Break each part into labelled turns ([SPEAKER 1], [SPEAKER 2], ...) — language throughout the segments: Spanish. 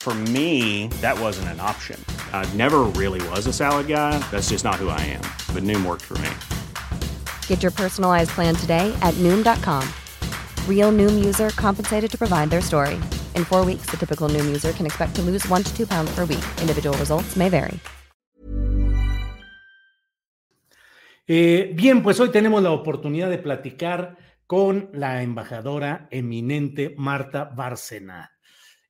[SPEAKER 1] For me, that wasn't an option. I never really was a salad guy. That's just not who I am. But Noom worked for me.
[SPEAKER 2] Get your personalized plan today at Noom.com. Real Noom user compensated to provide their story. In four weeks, the typical Noom user can expect to lose one to two pounds per week. Individual results may vary.
[SPEAKER 3] Eh, bien, pues hoy tenemos la oportunidad de platicar con la embajadora eminente Marta Bárcena.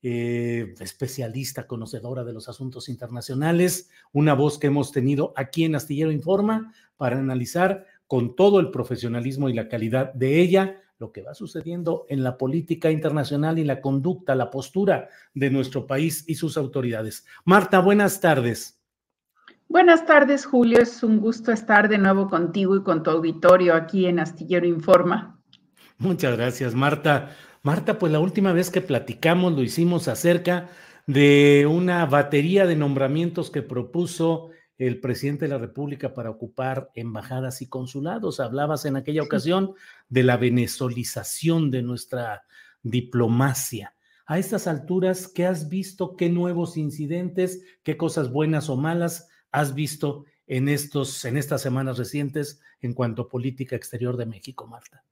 [SPEAKER 3] Eh, especialista, conocedora de los asuntos internacionales, una voz que hemos tenido aquí en Astillero Informa para analizar con todo el profesionalismo y la calidad de ella lo que va sucediendo en la política internacional y la conducta, la postura de nuestro país y sus autoridades. Marta, buenas tardes.
[SPEAKER 4] Buenas tardes, Julio. Es un gusto estar de nuevo contigo y con tu auditorio aquí en Astillero Informa.
[SPEAKER 3] Muchas gracias, Marta. Marta, pues la última vez que platicamos lo hicimos acerca de una batería de nombramientos que propuso el presidente de la República para ocupar embajadas y consulados. Hablabas en aquella ocasión de la venezolización de nuestra diplomacia. A estas alturas, ¿qué has visto? ¿Qué nuevos incidentes? ¿Qué cosas buenas o malas has visto en, estos, en estas semanas recientes en cuanto a política exterior de México, Marta?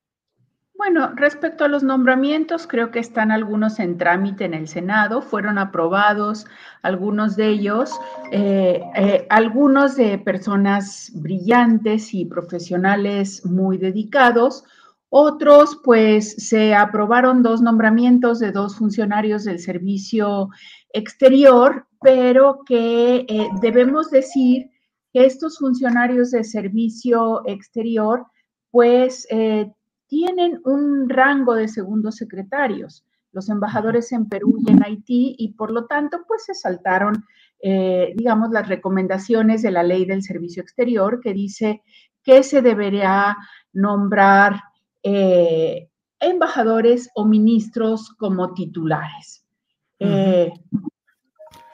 [SPEAKER 4] Bueno, respecto a los nombramientos, creo que están algunos en trámite en el Senado, fueron aprobados algunos de ellos, eh, eh, algunos de personas brillantes y profesionales muy dedicados, otros, pues se aprobaron dos nombramientos de dos funcionarios del servicio exterior, pero que eh, debemos decir que estos funcionarios de servicio exterior, pues tienen un rango de segundos secretarios, los embajadores en Perú y en Haití, y por lo tanto, pues se saltaron, eh, digamos, las recomendaciones de la ley del servicio exterior que dice que se debería nombrar eh, embajadores o ministros como titulares. Eh,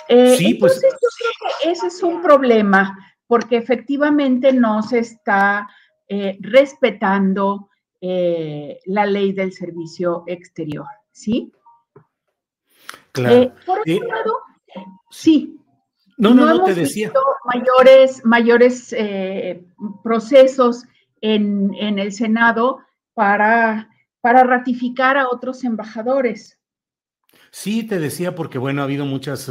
[SPEAKER 4] sí, pues. Entonces, yo creo que ese es un problema, porque efectivamente no se está respetando eh, la ley del servicio exterior, ¿sí?
[SPEAKER 3] Claro.
[SPEAKER 4] Eh, por otro eh, lado, sí.
[SPEAKER 3] No, no, no, te decía.
[SPEAKER 4] Mayores, mayores procesos en, en, el Senado para, para ratificar a otros embajadores.
[SPEAKER 3] Sí, te decía, porque bueno, ha habido muchas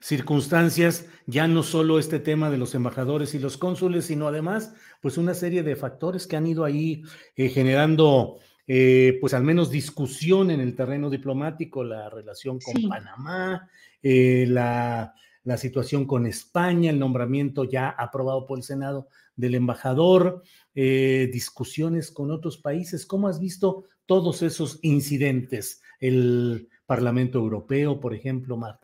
[SPEAKER 3] circunstancias, ya no solo este tema de los embajadores y los cónsules, sino además, pues una serie de factores que han ido ahí eh, generando, eh, pues al menos discusión en el terreno diplomático, la relación con Panamá, eh, la, la situación con España, el nombramiento ya aprobado por el Senado del embajador, discusiones con otros países. ¿Cómo has visto todos esos incidentes? El Parlamento Europeo, por ejemplo, Marta.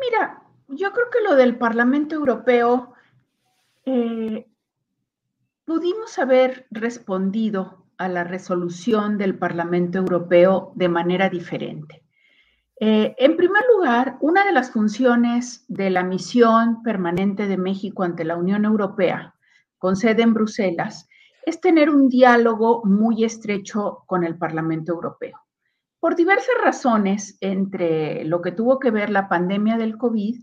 [SPEAKER 4] Mira, yo creo que lo del Parlamento Europeo eh, pudimos haber respondido a la resolución del Parlamento Europeo de manera diferente. Eh, en primer lugar, una de las funciones de la misión permanente de México ante la Unión Europea, con sede en Bruselas, es tener un diálogo muy estrecho con el Parlamento Europeo. Por diversas razones, entre lo que tuvo que ver la pandemia del COVID,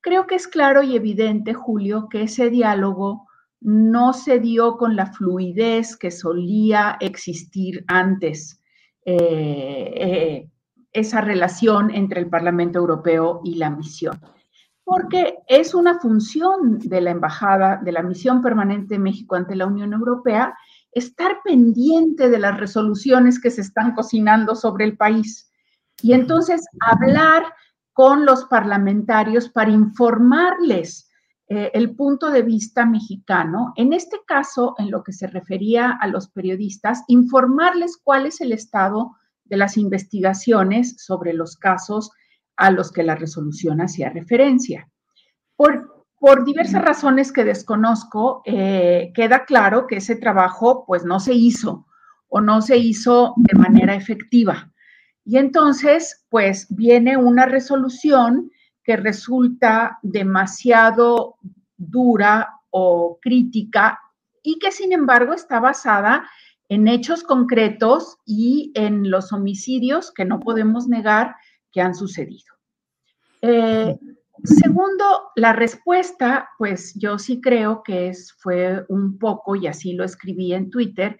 [SPEAKER 4] creo que es claro y evidente, Julio, que ese diálogo no se dio con la fluidez que solía existir antes, eh, eh, esa relación entre el Parlamento Europeo y la misión. Porque es una función de la Embajada, de la Misión Permanente de México ante la Unión Europea, estar pendiente de las resoluciones que se están cocinando sobre el país. Y entonces hablar con los parlamentarios para informarles eh, el punto de vista mexicano. En este caso, en lo que se refería a los periodistas, informarles cuál es el estado de las investigaciones sobre los casos a los que la resolución hacía referencia. Por, por diversas razones que desconozco, eh, queda claro que ese trabajo pues no se hizo o no se hizo de manera efectiva. Y entonces pues viene una resolución que resulta demasiado dura o crítica y que sin embargo está basada en hechos concretos y en los homicidios que no podemos negar que han sucedido. Eh, segundo, la respuesta, pues yo sí creo que es, fue un poco, y así lo escribí en Twitter,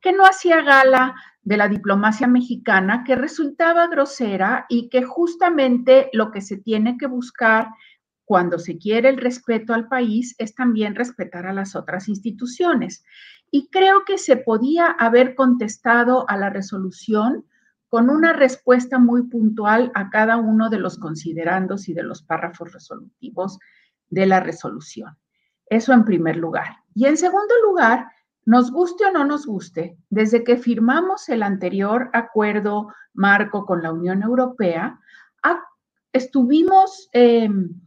[SPEAKER 4] que no hacía gala de la diplomacia mexicana, que resultaba grosera y que justamente lo que se tiene que buscar cuando se quiere el respeto al país es también respetar a las otras instituciones. Y creo que se podía haber contestado a la resolución con una respuesta muy puntual a cada uno de los considerandos y de los párrafos resolutivos de la resolución. Eso en primer lugar. Y en segundo lugar, nos guste o no nos guste, desde que firmamos el anterior acuerdo marco con la Unión Europea, estuvimos, em,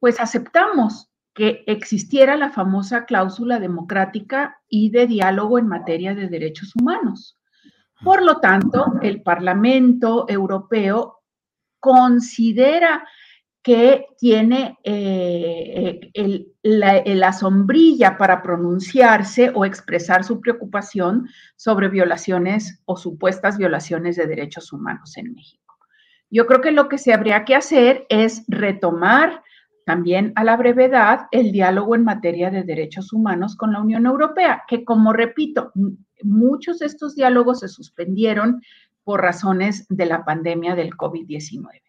[SPEAKER 4] pues aceptamos que existiera la famosa cláusula democrática y de diálogo en materia de derechos humanos. Por lo tanto, el Parlamento Europeo considera que tiene eh, la, sombrilla para pronunciarse o expresar su preocupación sobre violaciones o supuestas violaciones de derechos humanos en México. Yo creo que lo que se habría que hacer es retomar también a la brevedad el diálogo en materia de derechos humanos con la Unión Europea, que como repito, muchos de estos diálogos se suspendieron por razones de la pandemia del COVID-19.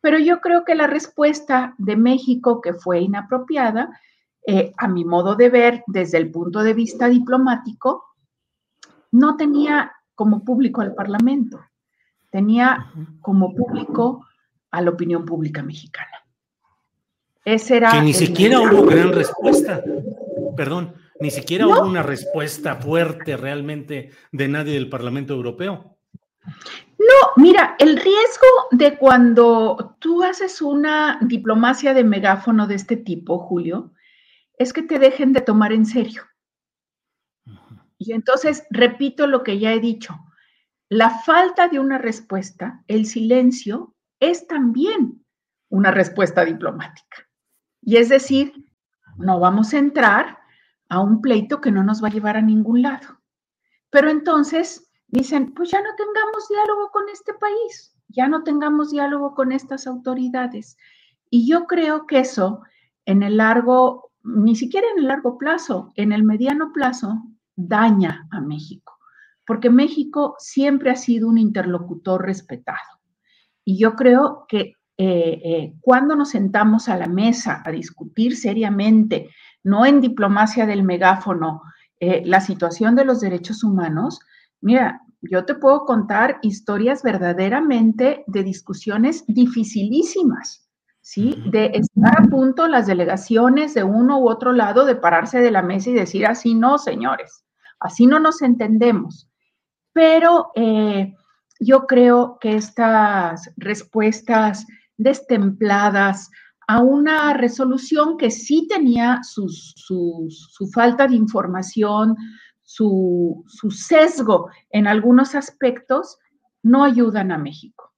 [SPEAKER 4] Pero yo creo que la respuesta de México, que fue inapropiada, eh, a mi modo de ver, desde el punto de vista diplomático, no tenía como público al Parlamento, tenía como público a la opinión pública mexicana.
[SPEAKER 3] Ese era que ni siquiera hubo gran respuesta. Perdón, ni siquiera hubo una respuesta fuerte realmente de nadie del Parlamento Europeo.
[SPEAKER 4] No, mira, el riesgo de cuando tú haces una diplomacia de megáfono de este tipo, Julio, es que te dejen de tomar en serio. Y entonces, repito lo que ya he dicho, la falta de una respuesta, el silencio, es también una respuesta diplomática. Y es decir, no vamos a entrar a un pleito que no nos va a llevar a ningún lado. Pero entonces dicen, pues ya no tengamos diálogo con este país, ya no tengamos diálogo con estas autoridades. Y yo creo que eso en el largo, ni siquiera en el largo plazo, en el mediano plazo, daña a México, porque México siempre ha sido un interlocutor respetado. Y yo creo que eh, eh, cuando nos sentamos a la mesa a discutir seriamente no en diplomacia del megáfono, eh, la situación de los derechos humanos, mira, yo te puedo contar historias verdaderamente de discusiones dificilísimas, ¿sí? De estar a punto las delegaciones de uno u otro lado de pararse de la mesa y decir, así no, señores, así no nos entendemos. Pero eh, yo creo que estas respuestas destempladas, a una resolución que sí tenía su falta de información, su, sesgo en algunos aspectos, no ayudan a México.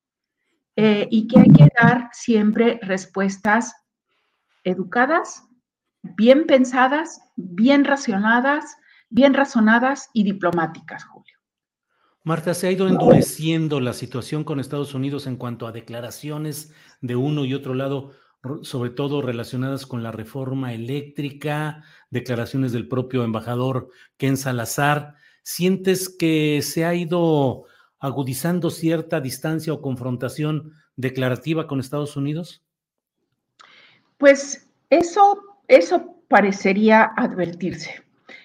[SPEAKER 4] Eh, y que hay que dar siempre respuestas educadas, bien pensadas, bien racionadas, bien razonadas y diplomáticas, Julio.
[SPEAKER 3] Marta, se ha ido endureciendo la situación con Estados Unidos en cuanto a declaraciones de uno y otro lado sobre todo relacionadas con la reforma eléctrica, declaraciones del propio embajador Ken Salazar. ¿Sientes que se ha ido agudizando cierta distancia o confrontación declarativa con Estados Unidos?
[SPEAKER 4] Pues eso, eso parecería advertirse.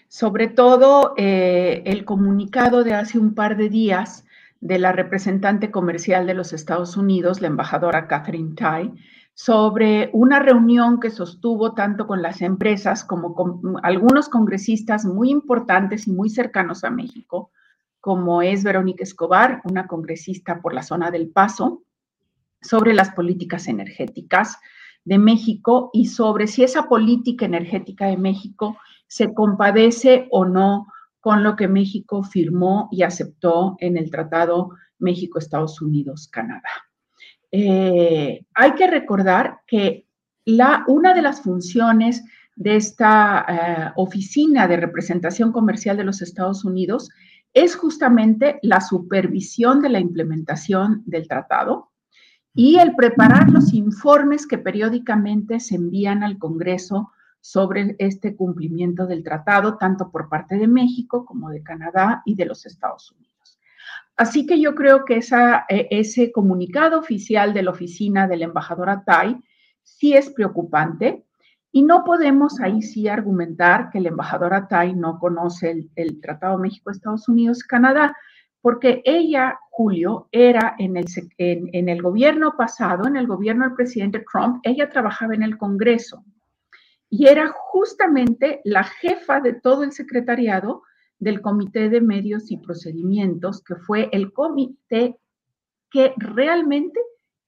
[SPEAKER 4] sobre todo eh, el comunicado de hace un par de días de la representante comercial de los Estados Unidos, la embajadora Catherine Tai, sobre una reunión que sostuvo tanto con las empresas como con algunos congresistas muy importantes y muy cercanos a México, como es Verónica Escobar, una congresista por la zona del Paso, sobre las políticas energéticas de México y sobre si esa política energética de México se compadece o no con lo que México firmó y aceptó en el Tratado México-Estados Unidos-Canadá. Eh, hay que recordar que una de las funciones de esta eh, oficina de representación comercial de los Estados Unidos es justamente la supervisión de la implementación del tratado y el preparar los informes que periódicamente se envían al Congreso sobre este cumplimiento del tratado, tanto por parte de México como de Canadá y de los Estados Unidos. Así que yo creo que esa, e, ese comunicado oficial de la oficina de la embajadora Tai sí es preocupante y no podemos ahí sí argumentar que la embajadora Tai no conoce el, Tratado México-Estados Unidos-Canadá, porque ella, Julio, era en el gobierno pasado, en el gobierno del presidente Trump, ella trabajaba en el Congreso y era justamente la jefa de todo el secretariado del Comité de Medios y Procedimientos, que fue el comité que realmente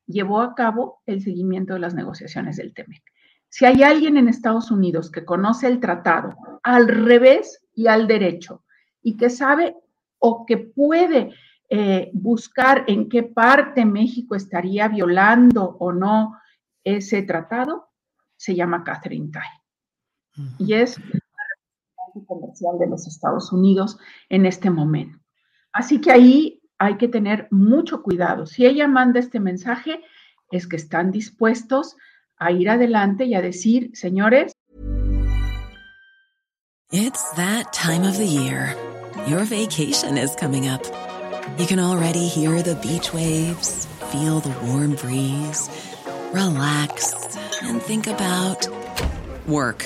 [SPEAKER 4] llevó a cabo el seguimiento de las negociaciones del TEMEC. Si hay alguien en Estados Unidos que conoce el tratado al revés y al derecho y que sabe o que puede eh, buscar en qué parte México estaría violando o no ese tratado, se llama Catherine Tai. Y es comercial de los Estados Unidos en este momento. Así que ahí hay que tener mucho cuidado. Si ella manda este mensaje, es que están dispuestos a ir adelante y a decir, señores.
[SPEAKER 5] It's that time of the year. Your vacation is coming up. You can already hear the beach waves, feel the warm breeze, relax and think about work.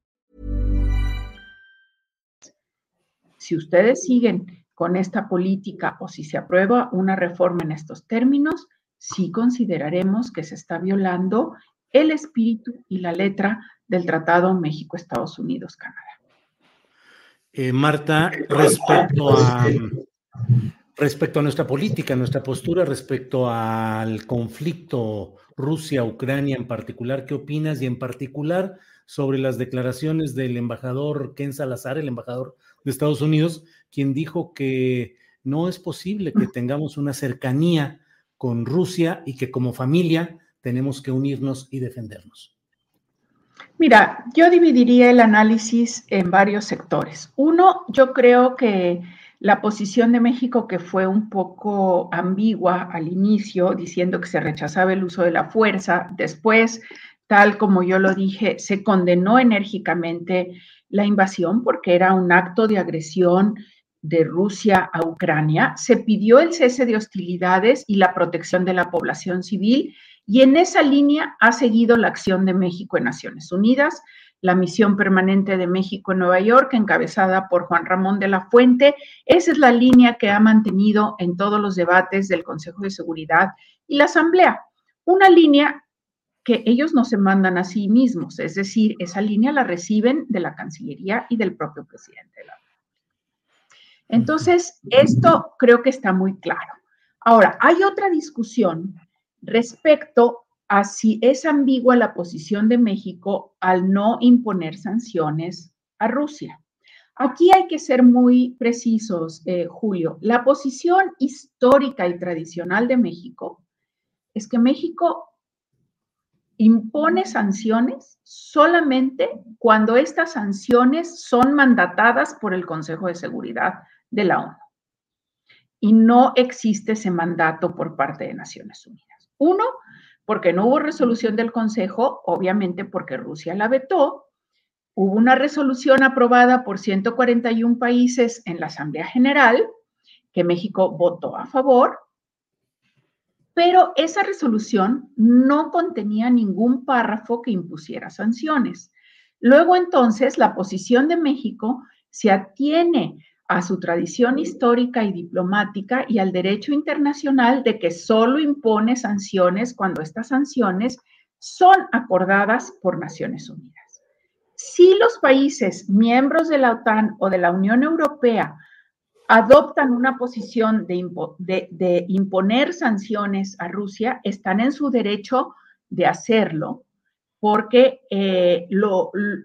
[SPEAKER 4] Si ustedes siguen con esta política o si se aprueba una reforma en estos términos, sí consideraremos que se está violando el espíritu y la letra del Tratado México-Estados Unidos-Canadá.
[SPEAKER 3] Eh, Marta, respecto a, respecto a nuestra política, nuestra postura respecto al conflicto Rusia-Ucrania en particular, ¿qué opinas? Y en particular sobre las declaraciones del embajador Ken Salazar, el embajador de Estados Unidos, quien dijo que no es posible que tengamos una cercanía con Rusia y que como familia tenemos que unirnos y defendernos.
[SPEAKER 4] Mira, yo dividiría el análisis en varios sectores. Uno, yo creo que la posición de México, que fue un poco ambigua al inicio, diciendo que se rechazaba el uso de la fuerza, después, tal como yo lo dije, se condenó enérgicamente la invasión porque era un acto de agresión de Rusia a Ucrania, se pidió el cese de hostilidades y la protección de la población civil y en esa línea ha seguido la acción de México en Naciones Unidas, la misión permanente de México en Nueva York, encabezada por Juan Ramón de la Fuente. Esa es la línea que ha mantenido en todos los debates del Consejo de Seguridad y la Asamblea. Una línea que ellos no se mandan a sí mismos, es decir, esa línea la reciben de la Cancillería y del propio presidente de la Entonces, esto creo que está muy claro. Ahora, hay otra discusión respecto a si es ambigua la posición de México al no imponer sanciones a Rusia. Aquí hay que ser muy precisos, eh, Julio. La posición histórica y tradicional de México es que México impone sanciones solamente cuando estas sanciones son mandatadas por el Consejo de Seguridad de la ONU. Y no existe ese mandato por parte de Naciones Unidas. Uno, porque no hubo resolución del Consejo, obviamente porque Rusia la vetó. Hubo una resolución aprobada por 141 países en la Asamblea General que México votó a favor, pero esa resolución no contenía ningún párrafo que impusiera sanciones. Luego entonces la posición de México se atiene a su tradición histórica y diplomática y al derecho internacional de que solo impone sanciones cuando estas sanciones son acordadas por Naciones Unidas. Si los países miembros de la OTAN o de la Unión Europea adoptan una posición de, imponer sanciones a Rusia, están en su derecho de hacerlo, porque eh,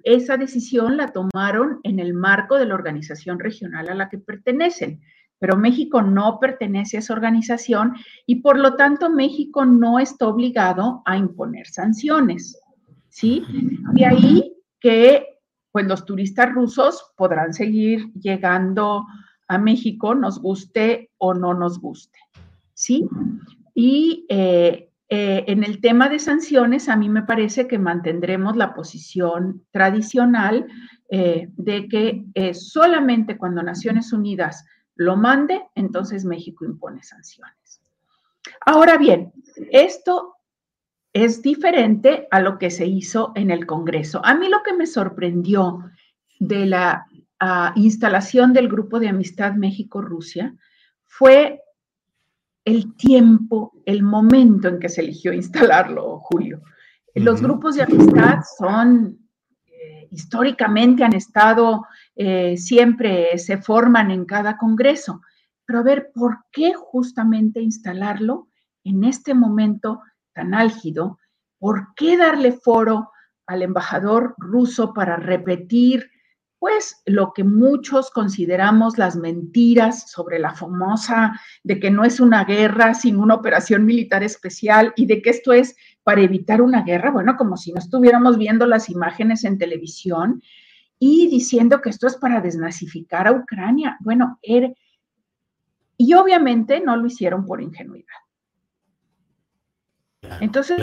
[SPEAKER 4] esa decisión la tomaron en el marco de la organización regional a la que pertenecen. Pero México no pertenece a esa organización y por lo tanto México no está obligado a imponer sanciones. ¿Sí? De ahí que pues los turistas rusos podrán seguir llegando a México, nos guste o no nos guste. ¿Sí? Y eh, eh, en el tema de sanciones, a mí me parece que mantendremos la posición tradicional eh, de que solamente cuando Naciones Unidas lo mande, entonces México impone sanciones. Ahora bien, esto es diferente a lo que se hizo en el Congreso. A mí lo que me sorprendió de la instalación del Grupo de Amistad México-Rusia fue el tiempo, el momento en que se eligió instalarlo, Julio. Los grupos de amistad son, eh, históricamente han estado, eh, siempre se forman en cada congreso, pero a ver, ¿por qué justamente instalarlo en este momento tan álgido? ¿Por qué darle foro al embajador ruso para repetir pues lo que muchos consideramos las mentiras sobre la famosa de que no es una guerra sin una operación militar especial y de que esto es para evitar una guerra, bueno, como si no estuviéramos viendo las imágenes en televisión y diciendo que esto es para desnazificar a Ucrania. Bueno, er, y obviamente no lo hicieron por ingenuidad. Entonces,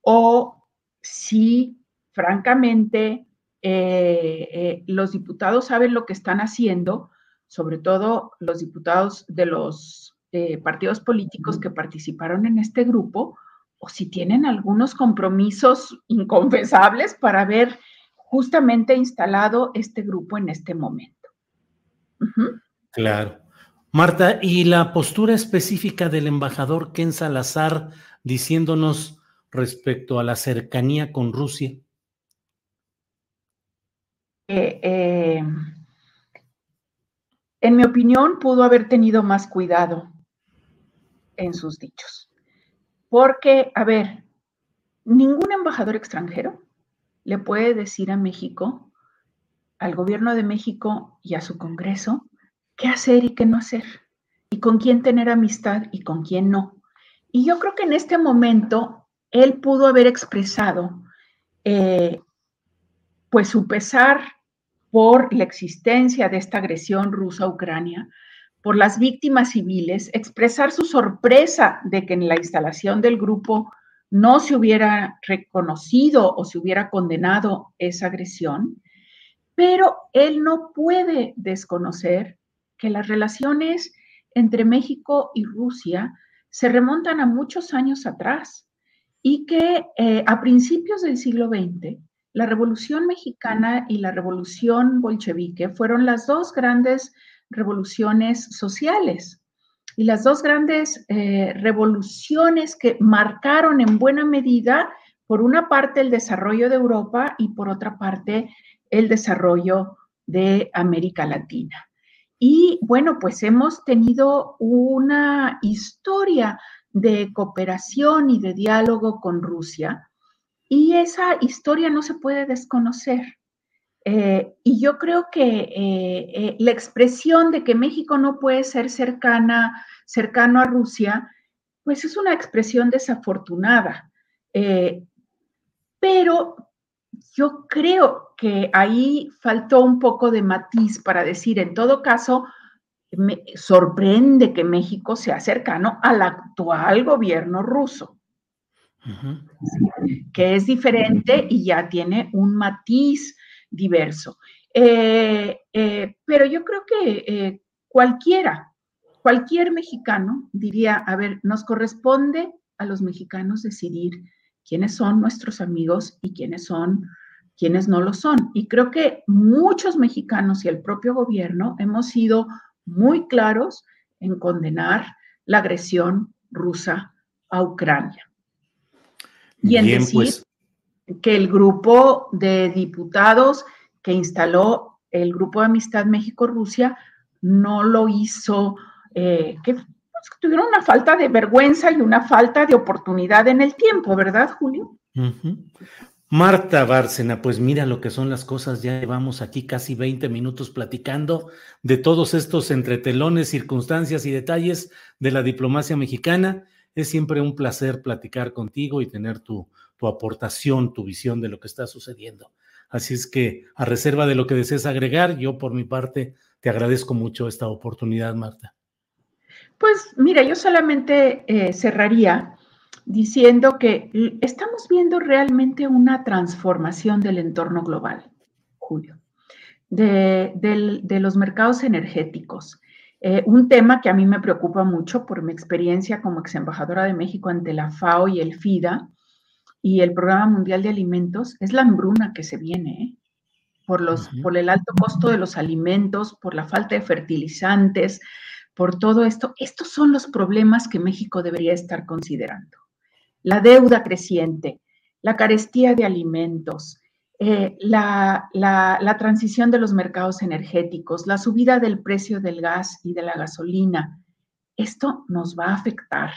[SPEAKER 4] o si francamente eh, eh, los diputados saben lo que están haciendo, sobre todo los diputados de los eh, partidos políticos que participaron en este grupo, o si tienen algunos compromisos inconfesables para haber justamente instalado este grupo en este momento.
[SPEAKER 3] Claro. Marta, ¿y la postura específica del embajador Ken Salazar diciéndonos respecto a la cercanía con Rusia?
[SPEAKER 4] Eh, en mi opinión, pudo haber tenido más cuidado en sus dichos. Porque, a ver, ningún embajador extranjero le puede decir a México, al gobierno de México y a su Congreso, qué hacer y qué no hacer, y con quién tener amistad y con quién no. Y yo creo que en este momento él pudo haber expresado, eh, pues su pesar por la existencia de esta agresión rusa a Ucrania, por las víctimas civiles, expresar su sorpresa de que en la instalación del grupo no se hubiera reconocido o se hubiera condenado esa agresión, pero él no puede desconocer que las relaciones entre México y Rusia se remontan a muchos años atrás y que eh, a principios del siglo XX la Revolución Mexicana y la Revolución Bolchevique fueron las dos grandes revoluciones sociales y las dos grandes eh, revoluciones que marcaron en buena medida, por una parte, el desarrollo de Europa y por otra parte, el desarrollo de América Latina. Y bueno, pues hemos tenido una historia de cooperación y de diálogo con Rusia y esa historia no se puede desconocer. Eh, y yo creo que eh, eh, la expresión de que México no puede ser cercana, cercano a Rusia, pues es una expresión desafortunada. pero yo creo que ahí faltó un poco de matiz para decir, en todo caso, me sorprende que México sea cercano al actual gobierno ruso, que es diferente y ya tiene un matiz diverso. Eh, eh, pero yo creo que eh, cualquiera, cualquier mexicano diría, a ver, nos corresponde a los mexicanos decidir quiénes son nuestros amigos y quiénes son quienes no lo son. Y creo que muchos mexicanos y el propio gobierno hemos sido muy claros en condenar la agresión rusa a Ucrania. Y en decir pues. que el grupo de diputados que instaló el Grupo de Amistad México-Rusia no lo hizo, eh, que pues, tuvieron una falta de vergüenza y una falta de oportunidad en el tiempo, ¿verdad, Julio?
[SPEAKER 3] Marta Bárcena, pues mira lo que son las cosas, ya llevamos aquí casi 20 minutos platicando de todos estos entretelones, circunstancias y detalles de la diplomacia mexicana. Es siempre un placer platicar contigo y tener tu, tu aportación, tu visión de lo que está sucediendo. Así es que, a reserva de lo que desees agregar, yo por mi parte te agradezco mucho esta oportunidad, Marta.
[SPEAKER 4] Pues mira, yo solamente eh, cerraría diciendo que estamos viendo realmente una transformación del entorno global, Julio, de, los mercados energéticos. Eh, un tema que a mí me preocupa mucho por mi experiencia como ex embajadora de México ante la FAO y el FIDA y el Programa Mundial de Alimentos es la hambruna que se viene, ¿eh? por, los, por el alto costo de los alimentos, por la falta de fertilizantes, por todo esto. Estos son los problemas que México debería estar considerando la deuda creciente, la carestía de alimentos, eh, la, transición de los mercados energéticos, la subida del precio del gas y de la gasolina. Esto nos va a afectar.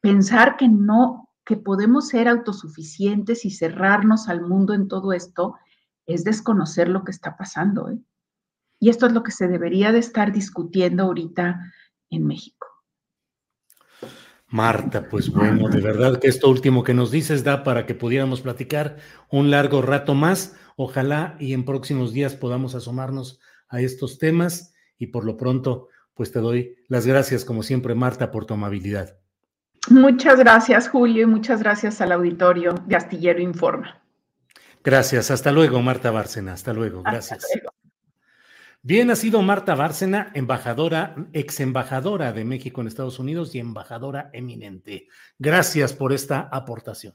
[SPEAKER 4] Pensar que no, que podemos ser autosuficientes y cerrarnos al mundo en todo esto es desconocer lo que está pasando. ¿eh? Y esto es lo que se debería de estar discutiendo ahorita en México.
[SPEAKER 3] Marta, pues bueno, de verdad que esto último que nos dices da para que pudiéramos platicar un largo rato más. Ojalá y en próximos días podamos asomarnos a estos temas y por lo pronto, pues te doy las gracias como siempre, Marta, por tu amabilidad.
[SPEAKER 4] Muchas gracias, Julio, y muchas gracias al auditorio de Astillero Informa.
[SPEAKER 3] Gracias, hasta luego, Marta Bárcena, hasta luego, gracias. Bien, ha sido Marta Bárcena, embajadora, ex embajadora de México en Estados Unidos y embajadora eminente. Gracias por esta aportación.